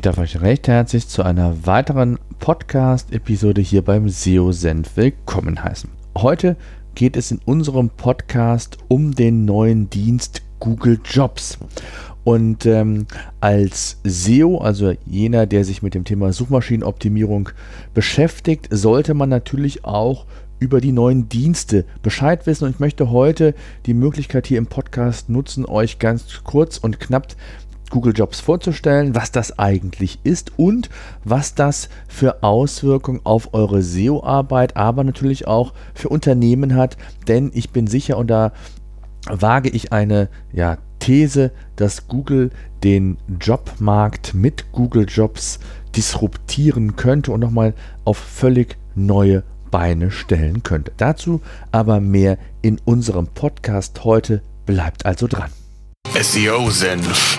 Ich darf euch recht herzlich zu einer weiteren Podcast-Episode hier beim SEO Senf willkommen heißen. Heute geht es in unserem Podcast um den neuen Dienst Google Jobs. Und ähm, als SEO, also jener, der sich mit dem Thema Suchmaschinenoptimierung beschäftigt, sollte man natürlich auch über die neuen Dienste Bescheid wissen. Und ich möchte heute die Möglichkeit hier im Podcast nutzen, euch ganz kurz und knapp Google Jobs vorzustellen, was das eigentlich ist und was das für Auswirkungen auf eure SEO-Arbeit, aber natürlich auch für Unternehmen hat. Denn ich bin sicher, und da wage ich eine ja, These, dass Google den Jobmarkt mit Google Jobs disruptieren könnte und nochmal auf völlig neue Beine stellen könnte. Dazu aber mehr in unserem Podcast heute. Bleibt also dran. SEO Senf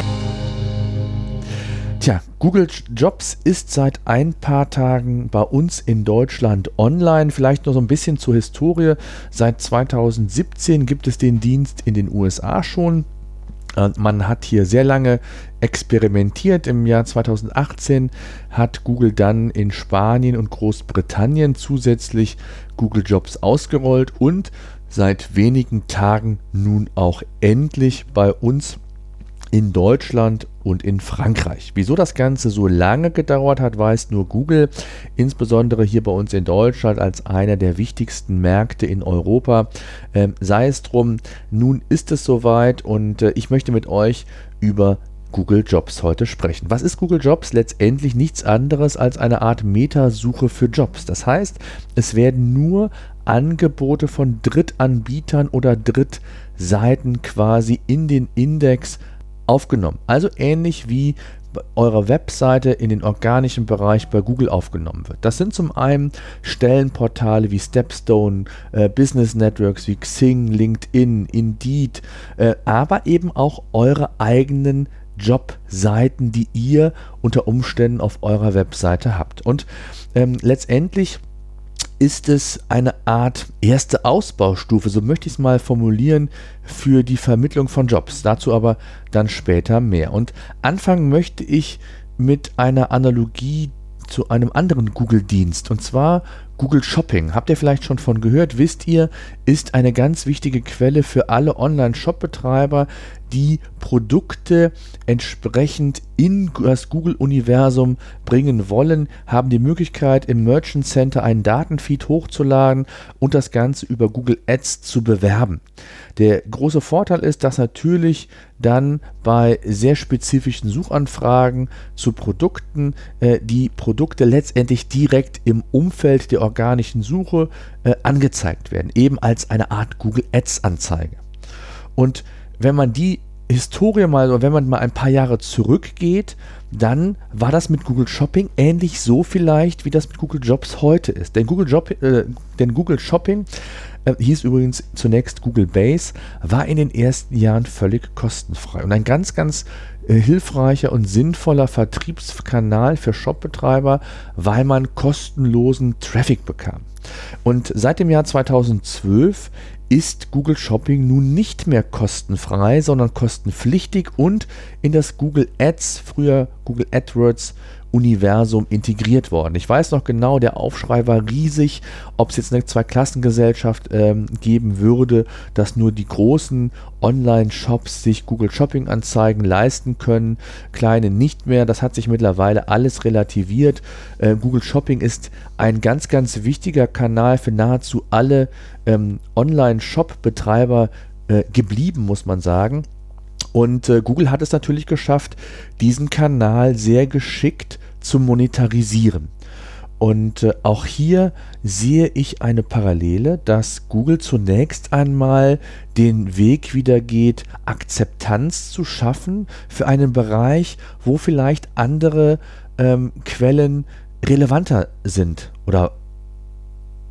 Google Jobs ist seit ein paar Tagen bei uns in Deutschland online. Vielleicht noch so ein bisschen zur Historie. Seit 2017 gibt es den Dienst in den USA schon. Man hat hier sehr lange experimentiert. Im Jahr 2018 hat Google dann in Spanien und Großbritannien zusätzlich Google Jobs ausgerollt und seit wenigen Tagen nun auch endlich bei uns in Deutschland und in Frankreich. Wieso das Ganze so lange gedauert hat, weiß nur Google, insbesondere hier bei uns in Deutschland als einer der wichtigsten Märkte in Europa. Ähm, sei es drum, nun ist es soweit und äh, ich möchte mit euch über Google Jobs heute sprechen. Was ist Google Jobs? Letztendlich nichts anderes als eine Art Metasuche für Jobs. Das heißt, es werden nur Angebote von Drittanbietern oder Drittseiten quasi in den Index aufgenommen. Also ähnlich wie eure Webseite in den organischen Bereich bei Google aufgenommen wird. Das sind zum einen Stellenportale wie Stepstone, äh, Business Networks wie Xing, LinkedIn, Indeed, äh, aber eben auch eure eigenen Jobseiten, die ihr unter Umständen auf eurer Webseite habt. Und ähm, letztendlich ist es eine Art erste Ausbaustufe, so möchte ich es mal formulieren, für die Vermittlung von Jobs. Dazu aber dann später mehr. Und anfangen möchte ich mit einer Analogie zu einem anderen Google-Dienst, und zwar Google Shopping. Habt ihr vielleicht schon von gehört? Wisst ihr, ist eine ganz wichtige Quelle für alle Online-Shop-Betreiber, die Produkte entsprechend in das Google-Universum bringen wollen, haben die Möglichkeit, im Merchant Center einen Datenfeed hochzuladen und das Ganze über Google Ads zu bewerben. Der große Vorteil ist, dass natürlich dann bei sehr spezifischen Suchanfragen zu Produkten äh, die Produkte letztendlich direkt im Umfeld der organischen Suche äh, angezeigt werden, eben als eine Art Google Ads Anzeige. Und wenn man die Historie mal, oder wenn man mal ein paar Jahre zurückgeht, dann war das mit Google Shopping ähnlich so vielleicht, wie das mit Google Jobs heute ist. Denn Google, Job, äh, denn Google Shopping äh, hieß übrigens zunächst Google Base, war in den ersten Jahren völlig kostenfrei und ein ganz, ganz äh, hilfreicher und sinnvoller Vertriebskanal für Shopbetreiber, weil man kostenlosen Traffic bekam. Und seit dem Jahr 2012 ist Google Shopping nun nicht mehr kostenfrei, sondern kostenpflichtig und in das Google Ads, früher Google AdWords Universum integriert worden. Ich weiß noch genau, der Aufschrei war riesig, ob es jetzt eine Zweiklassengesellschaft ähm, geben würde, dass nur die großen Online-Shops sich Google Shopping-Anzeigen leisten können, kleine nicht mehr. Das hat sich mittlerweile alles relativiert. Äh, Google Shopping ist ein ganz, ganz wichtiger Kanal für nahezu alle ähm, Online-Shop-Betreiber äh, geblieben, muss man sagen. Und äh, Google hat es natürlich geschafft, diesen Kanal sehr geschickt zu monetarisieren. Und äh, auch hier sehe ich eine Parallele, dass Google zunächst einmal den Weg wieder geht, Akzeptanz zu schaffen für einen Bereich, wo vielleicht andere ähm, Quellen relevanter sind oder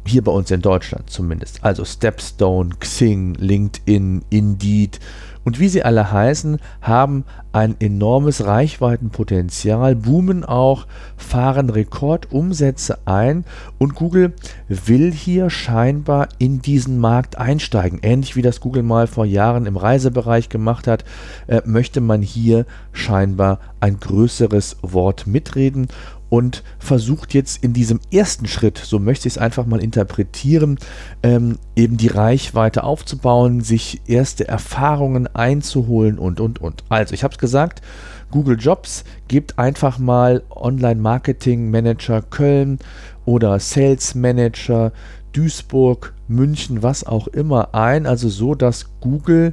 hier bei uns in Deutschland zumindest. Also Stepstone, Xing, LinkedIn, Indeed und wie sie alle heißen, haben ein enormes Reichweitenpotenzial, boomen auch, fahren Rekordumsätze ein und Google will hier scheinbar in diesen Markt einsteigen. Ähnlich wie das Google mal vor Jahren im Reisebereich gemacht hat, äh, möchte man hier scheinbar ein größeres Wort mitreden und versucht jetzt in diesem ersten Schritt, so möchte ich es einfach mal interpretieren, ähm, eben die Reichweite aufzubauen, sich erste Erfahrungen einzuholen und, und, und. Also, ich habe es gesagt, Google Jobs, gebt einfach mal Online Marketing Manager Köln oder Sales Manager Duisburg, München, was auch immer ein, also so, dass Google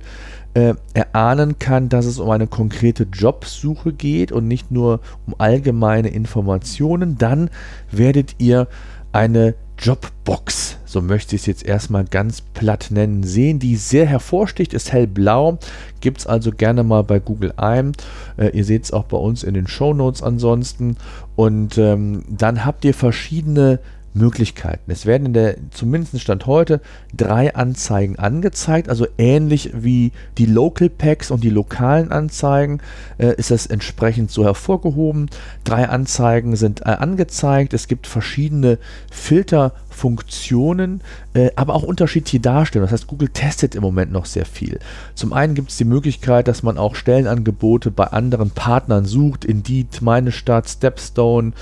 äh, erahnen kann, dass es um eine konkrete Jobsuche geht und nicht nur um allgemeine Informationen, dann werdet ihr eine Jobbox, so möchte ich es jetzt erstmal ganz platt nennen, sehen, die sehr hervorsticht, ist hellblau, gibt es also gerne mal bei Google ein. Äh, ihr seht es auch bei uns in den Show Notes ansonsten. Und ähm, dann habt ihr verschiedene Möglichkeiten. Es werden in der, zumindest Stand heute, drei Anzeigen angezeigt, also ähnlich wie die Local Packs und die lokalen Anzeigen äh, ist das entsprechend so hervorgehoben. Drei Anzeigen sind äh, angezeigt. Es gibt verschiedene Filterfunktionen, äh, aber auch unterschiedliche Darstellungen. Das heißt, Google testet im Moment noch sehr viel. Zum einen gibt es die Möglichkeit, dass man auch Stellenangebote bei anderen Partnern sucht, Indeed, Meine Stadt, Stepstone,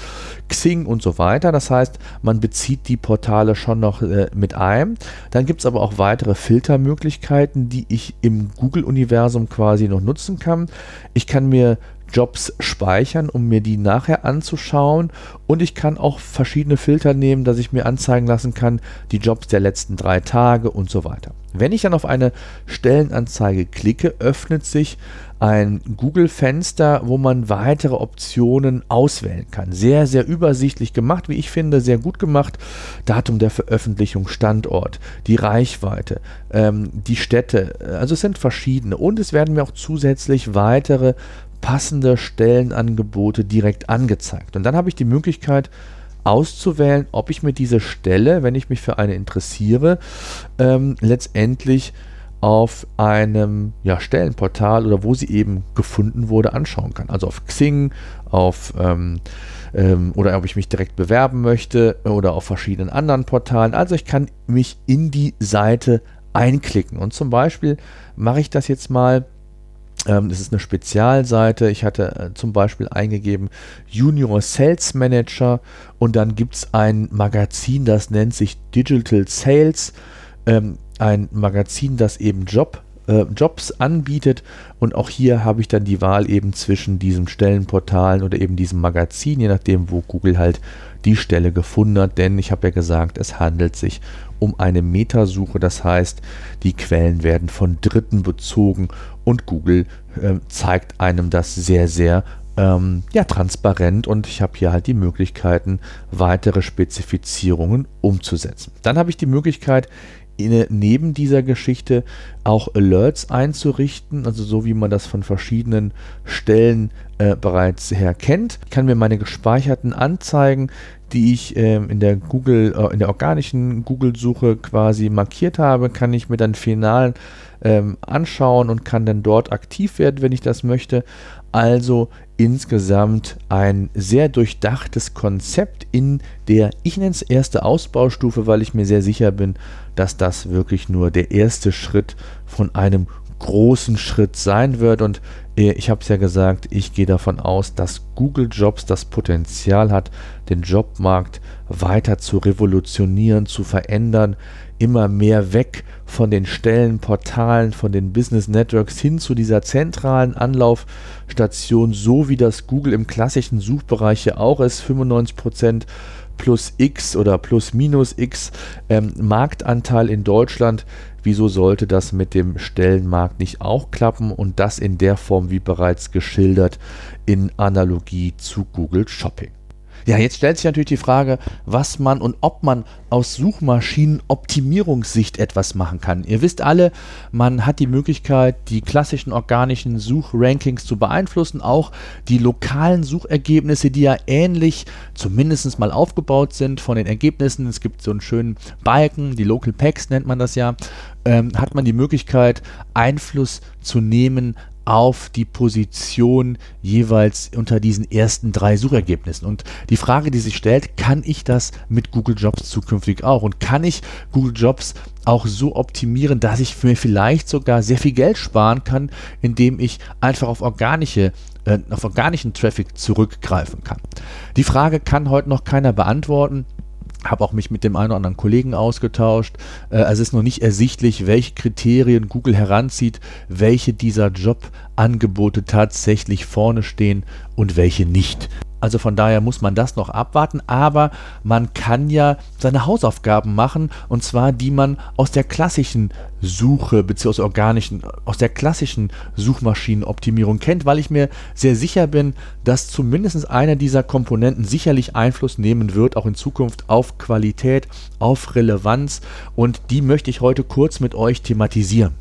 Xing und so weiter. Das heißt, man bezieht die Portale schon noch äh, mit ein. Dann gibt es aber auch weitere Filtermöglichkeiten, die ich im Google-Universum quasi noch nutzen kann. Ich kann mir Jobs speichern, um mir die nachher anzuschauen. Und ich kann auch verschiedene Filter nehmen, dass ich mir anzeigen lassen kann, die Jobs der letzten drei Tage und so weiter. Wenn ich dann auf eine Stellenanzeige klicke, öffnet sich ein Google-Fenster, wo man weitere Optionen auswählen kann. Sehr, sehr übersichtlich gemacht, wie ich finde, sehr gut gemacht. Datum der Veröffentlichung, Standort, die Reichweite, ähm, die Städte, also es sind verschiedene. Und es werden mir auch zusätzlich weitere passende Stellenangebote direkt angezeigt. Und dann habe ich die Möglichkeit auszuwählen, ob ich mir diese Stelle, wenn ich mich für eine interessiere, ähm, letztendlich auf einem ja, Stellenportal oder wo sie eben gefunden wurde, anschauen kann. Also auf Xing, auf ähm, ähm, oder ob ich mich direkt bewerben möchte oder auf verschiedenen anderen Portalen. Also ich kann mich in die Seite einklicken. Und zum Beispiel mache ich das jetzt mal das ist eine Spezialseite. Ich hatte äh, zum Beispiel eingegeben Junior Sales Manager und dann gibt es ein Magazin, das nennt sich Digital Sales. Ähm, ein Magazin, das eben Job, äh, Jobs anbietet. Und auch hier habe ich dann die Wahl eben zwischen diesen Stellenportalen oder eben diesem Magazin, je nachdem, wo Google halt die Stelle gefunden hat. Denn ich habe ja gesagt, es handelt sich um eine Metasuche. Das heißt, die Quellen werden von Dritten bezogen und Google äh, zeigt einem das sehr, sehr ähm, ja, transparent und ich habe hier halt die Möglichkeiten, weitere Spezifizierungen umzusetzen. Dann habe ich die Möglichkeit, in, neben dieser Geschichte auch Alerts einzurichten, also so wie man das von verschiedenen Stellen äh, bereits her kennt. Ich kann mir meine gespeicherten Anzeigen, die ich äh, in der Google, äh, in der organischen Google-Suche quasi markiert habe, kann ich mir dann final ähm, anschauen und kann dann dort aktiv werden, wenn ich das möchte. Also insgesamt ein sehr durchdachtes Konzept in der, ich nenne es erste Ausbaustufe, weil ich mir sehr sicher bin, dass das wirklich nur der erste Schritt von einem großen Schritt sein wird. Und ich habe es ja gesagt, ich gehe davon aus, dass Google Jobs das Potenzial hat, den Jobmarkt weiter zu revolutionieren, zu verändern, immer mehr weg von den Stellenportalen, von den Business Networks hin zu dieser zentralen Anlaufstation, so wie das Google im klassischen Suchbereich ja auch ist, 95% plus X oder plus minus X ähm, Marktanteil in Deutschland. Wieso sollte das mit dem Stellenmarkt nicht auch klappen und das in der Form wie bereits geschildert in Analogie zu Google Shopping? Ja, jetzt stellt sich natürlich die Frage, was man und ob man aus Suchmaschinenoptimierungssicht etwas machen kann. Ihr wisst alle, man hat die Möglichkeit, die klassischen organischen Suchrankings zu beeinflussen, auch die lokalen Suchergebnisse, die ja ähnlich zumindest mal aufgebaut sind von den Ergebnissen. Es gibt so einen schönen Balken, die Local Packs nennt man das ja, ähm, hat man die Möglichkeit, Einfluss zu nehmen auf die Position jeweils unter diesen ersten drei Suchergebnissen. Und die Frage, die sich stellt, kann ich das mit Google Jobs zukünftig auch? Und kann ich Google Jobs auch so optimieren, dass ich mir vielleicht sogar sehr viel Geld sparen kann, indem ich einfach auf organische äh, auf organischen Traffic zurückgreifen kann. Die Frage kann heute noch keiner beantworten habe auch mich mit dem einen oder anderen Kollegen ausgetauscht. Äh, also es ist noch nicht ersichtlich, welche Kriterien Google heranzieht, welche dieser Jobangebote tatsächlich vorne stehen und welche nicht. Also von daher muss man das noch abwarten, aber man kann ja seine Hausaufgaben machen und zwar die man aus der klassischen Suche bzw. organischen, aus der klassischen Suchmaschinenoptimierung kennt, weil ich mir sehr sicher bin, dass zumindest einer dieser Komponenten sicherlich Einfluss nehmen wird, auch in Zukunft auf Qualität, auf Relevanz und die möchte ich heute kurz mit euch thematisieren.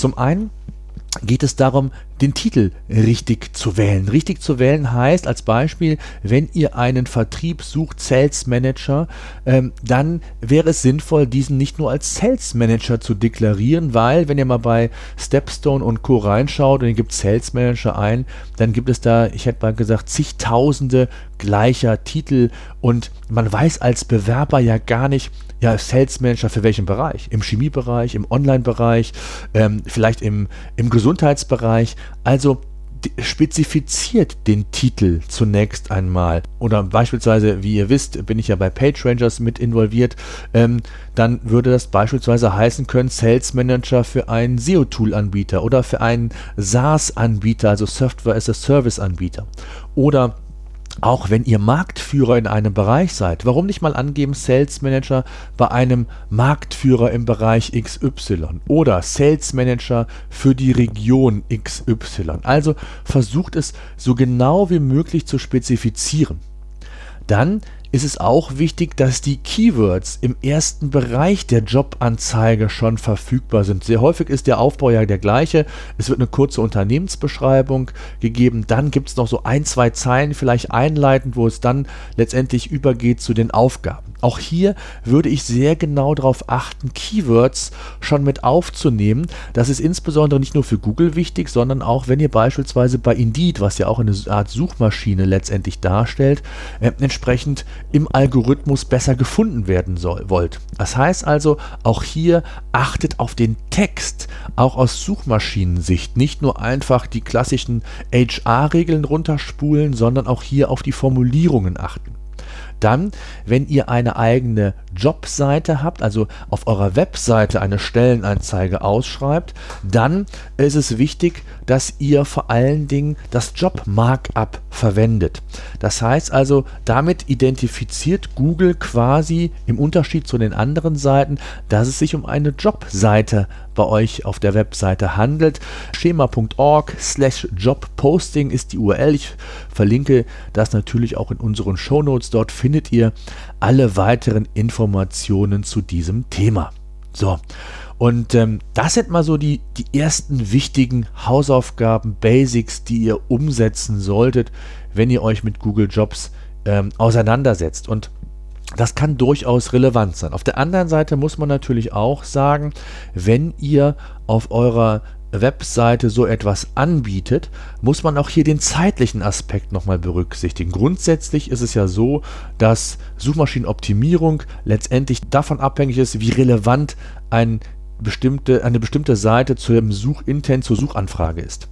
Zum einen geht es darum, den Titel richtig zu wählen. Richtig zu wählen heißt als Beispiel, wenn ihr einen Vertrieb sucht, Sales Manager, ähm, dann wäre es sinnvoll, diesen nicht nur als Sales Manager zu deklarieren, weil wenn ihr mal bei Stepstone und Co. reinschaut und ihr gebt Sales Manager ein, dann gibt es da, ich hätte mal gesagt, zigtausende gleicher Titel und man weiß als Bewerber ja gar nicht, ja, Sales Manager für welchen Bereich? Im Chemiebereich, im Online-Bereich, ähm, vielleicht im, im Gesundheitsbereich. Also spezifiziert den Titel zunächst einmal. Oder beispielsweise, wie ihr wisst, bin ich ja bei PageRangers mit involviert. Ähm, dann würde das beispielsweise heißen können, Sales Manager für einen SEO-Tool-Anbieter oder für einen SaaS-Anbieter, also Software as a Service-Anbieter. Oder auch wenn ihr Marktführer in einem Bereich seid, warum nicht mal angeben Sales Manager bei einem Marktführer im Bereich XY oder Sales Manager für die Region XY. Also versucht es so genau wie möglich zu spezifizieren. Dann ist es auch wichtig, dass die Keywords im ersten Bereich der Jobanzeige schon verfügbar sind. Sehr häufig ist der Aufbau ja der gleiche. Es wird eine kurze Unternehmensbeschreibung gegeben. Dann gibt es noch so ein, zwei Zeilen vielleicht einleitend, wo es dann letztendlich übergeht zu den Aufgaben. Auch hier würde ich sehr genau darauf achten, Keywords schon mit aufzunehmen. Das ist insbesondere nicht nur für Google wichtig, sondern auch, wenn ihr beispielsweise bei Indeed, was ja auch eine Art Suchmaschine letztendlich darstellt, äh, entsprechend im Algorithmus besser gefunden werden soll, wollt. Das heißt also, auch hier achtet auf den Text, auch aus Suchmaschinensicht. Nicht nur einfach die klassischen HR-Regeln runterspulen, sondern auch hier auf die Formulierungen achten. Dann, wenn ihr eine eigene Jobseite habt, also auf eurer Webseite eine Stellenanzeige ausschreibt, dann ist es wichtig, dass ihr vor allen Dingen das Job-Markup verwendet. Das heißt also, damit identifiziert Google quasi im Unterschied zu den anderen Seiten, dass es sich um eine Jobseite bei euch auf der Webseite handelt. Schema.org slash Jobposting ist die URL. Ich verlinke das natürlich auch in unseren Shownotes. Dort findet ihr alle weiteren Informationen zu diesem Thema. So, und ähm, das sind mal so die, die ersten wichtigen Hausaufgaben, Basics, die ihr umsetzen solltet, wenn ihr euch mit Google Jobs ähm, auseinandersetzt. Und das kann durchaus relevant sein. Auf der anderen Seite muss man natürlich auch sagen, wenn ihr auf eurer Webseite so etwas anbietet, muss man auch hier den zeitlichen Aspekt nochmal berücksichtigen. Grundsätzlich ist es ja so, dass Suchmaschinenoptimierung letztendlich davon abhängig ist, wie relevant ein bestimmte, eine bestimmte Seite zum Suchintent, zur Suchanfrage ist.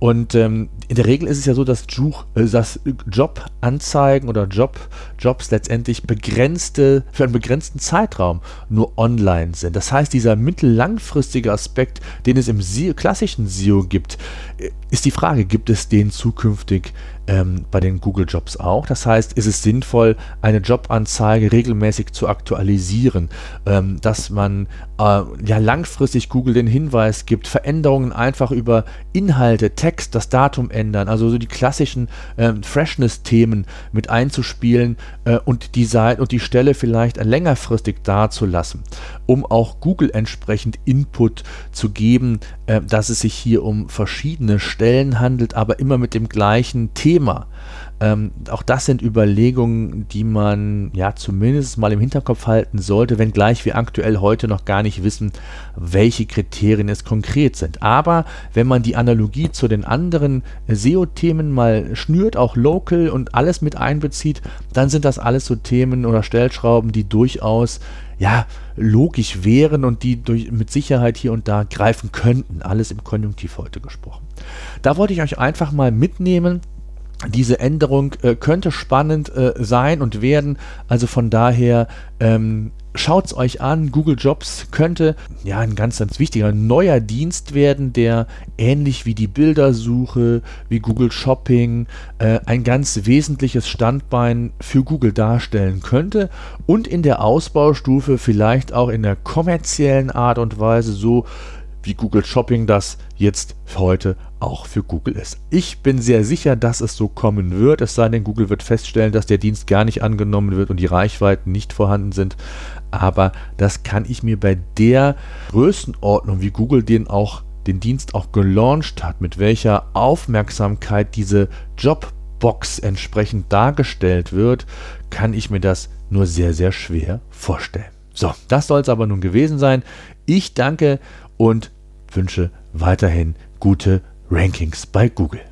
Und ähm, in der Regel ist es ja so, dass, Such, äh, dass Jobanzeigen oder Job, Jobs letztendlich begrenzte, für einen begrenzten Zeitraum nur online sind. Das heißt, dieser mittellangfristige Aspekt, den es im SEO, klassischen SEO gibt, äh, ist die Frage, gibt es den zukünftig ähm, bei den Google Jobs auch? Das heißt, ist es sinnvoll, eine Jobanzeige regelmäßig zu aktualisieren, ähm, dass man äh, ja langfristig Google den Hinweis gibt, Veränderungen einfach über Inhalte, Text, das Datum ändern, also so die klassischen äh, Freshness-Themen mit einzuspielen äh, und die Seite und die Stelle vielleicht längerfristig dazulassen, um auch Google entsprechend Input zu geben, äh, dass es sich hier um verschiedene Stellen handelt, aber immer mit dem gleichen Thema. Ähm, auch das sind Überlegungen, die man ja zumindest mal im Hinterkopf halten sollte, wenngleich wir aktuell heute noch gar nicht wissen, welche Kriterien es konkret sind. Aber wenn man die Analogie zu den anderen SEO-Themen mal schnürt, auch local und alles mit einbezieht, dann sind das alles so Themen oder Stellschrauben, die durchaus ja, logisch wären und die durch, mit Sicherheit hier und da greifen könnten. Alles im Konjunktiv heute gesprochen. Da wollte ich euch einfach mal mitnehmen, diese Änderung äh, könnte spannend äh, sein und werden. Also von daher ähm, schaut es euch an. Google Jobs könnte ja ein ganz, ganz wichtiger neuer Dienst werden, der ähnlich wie die Bildersuche, wie Google Shopping äh, ein ganz wesentliches Standbein für Google darstellen könnte und in der Ausbaustufe vielleicht auch in der kommerziellen Art und Weise so wie Google Shopping das jetzt heute auch für Google ist. Ich bin sehr sicher, dass es so kommen wird, es sei denn, Google wird feststellen, dass der Dienst gar nicht angenommen wird und die Reichweiten nicht vorhanden sind. Aber das kann ich mir bei der Größenordnung, wie Google den auch den Dienst auch gelauncht hat, mit welcher Aufmerksamkeit diese Jobbox entsprechend dargestellt wird, kann ich mir das nur sehr, sehr schwer vorstellen. So, das soll es aber nun gewesen sein. Ich danke und wünsche weiterhin gute Rankings bei Google.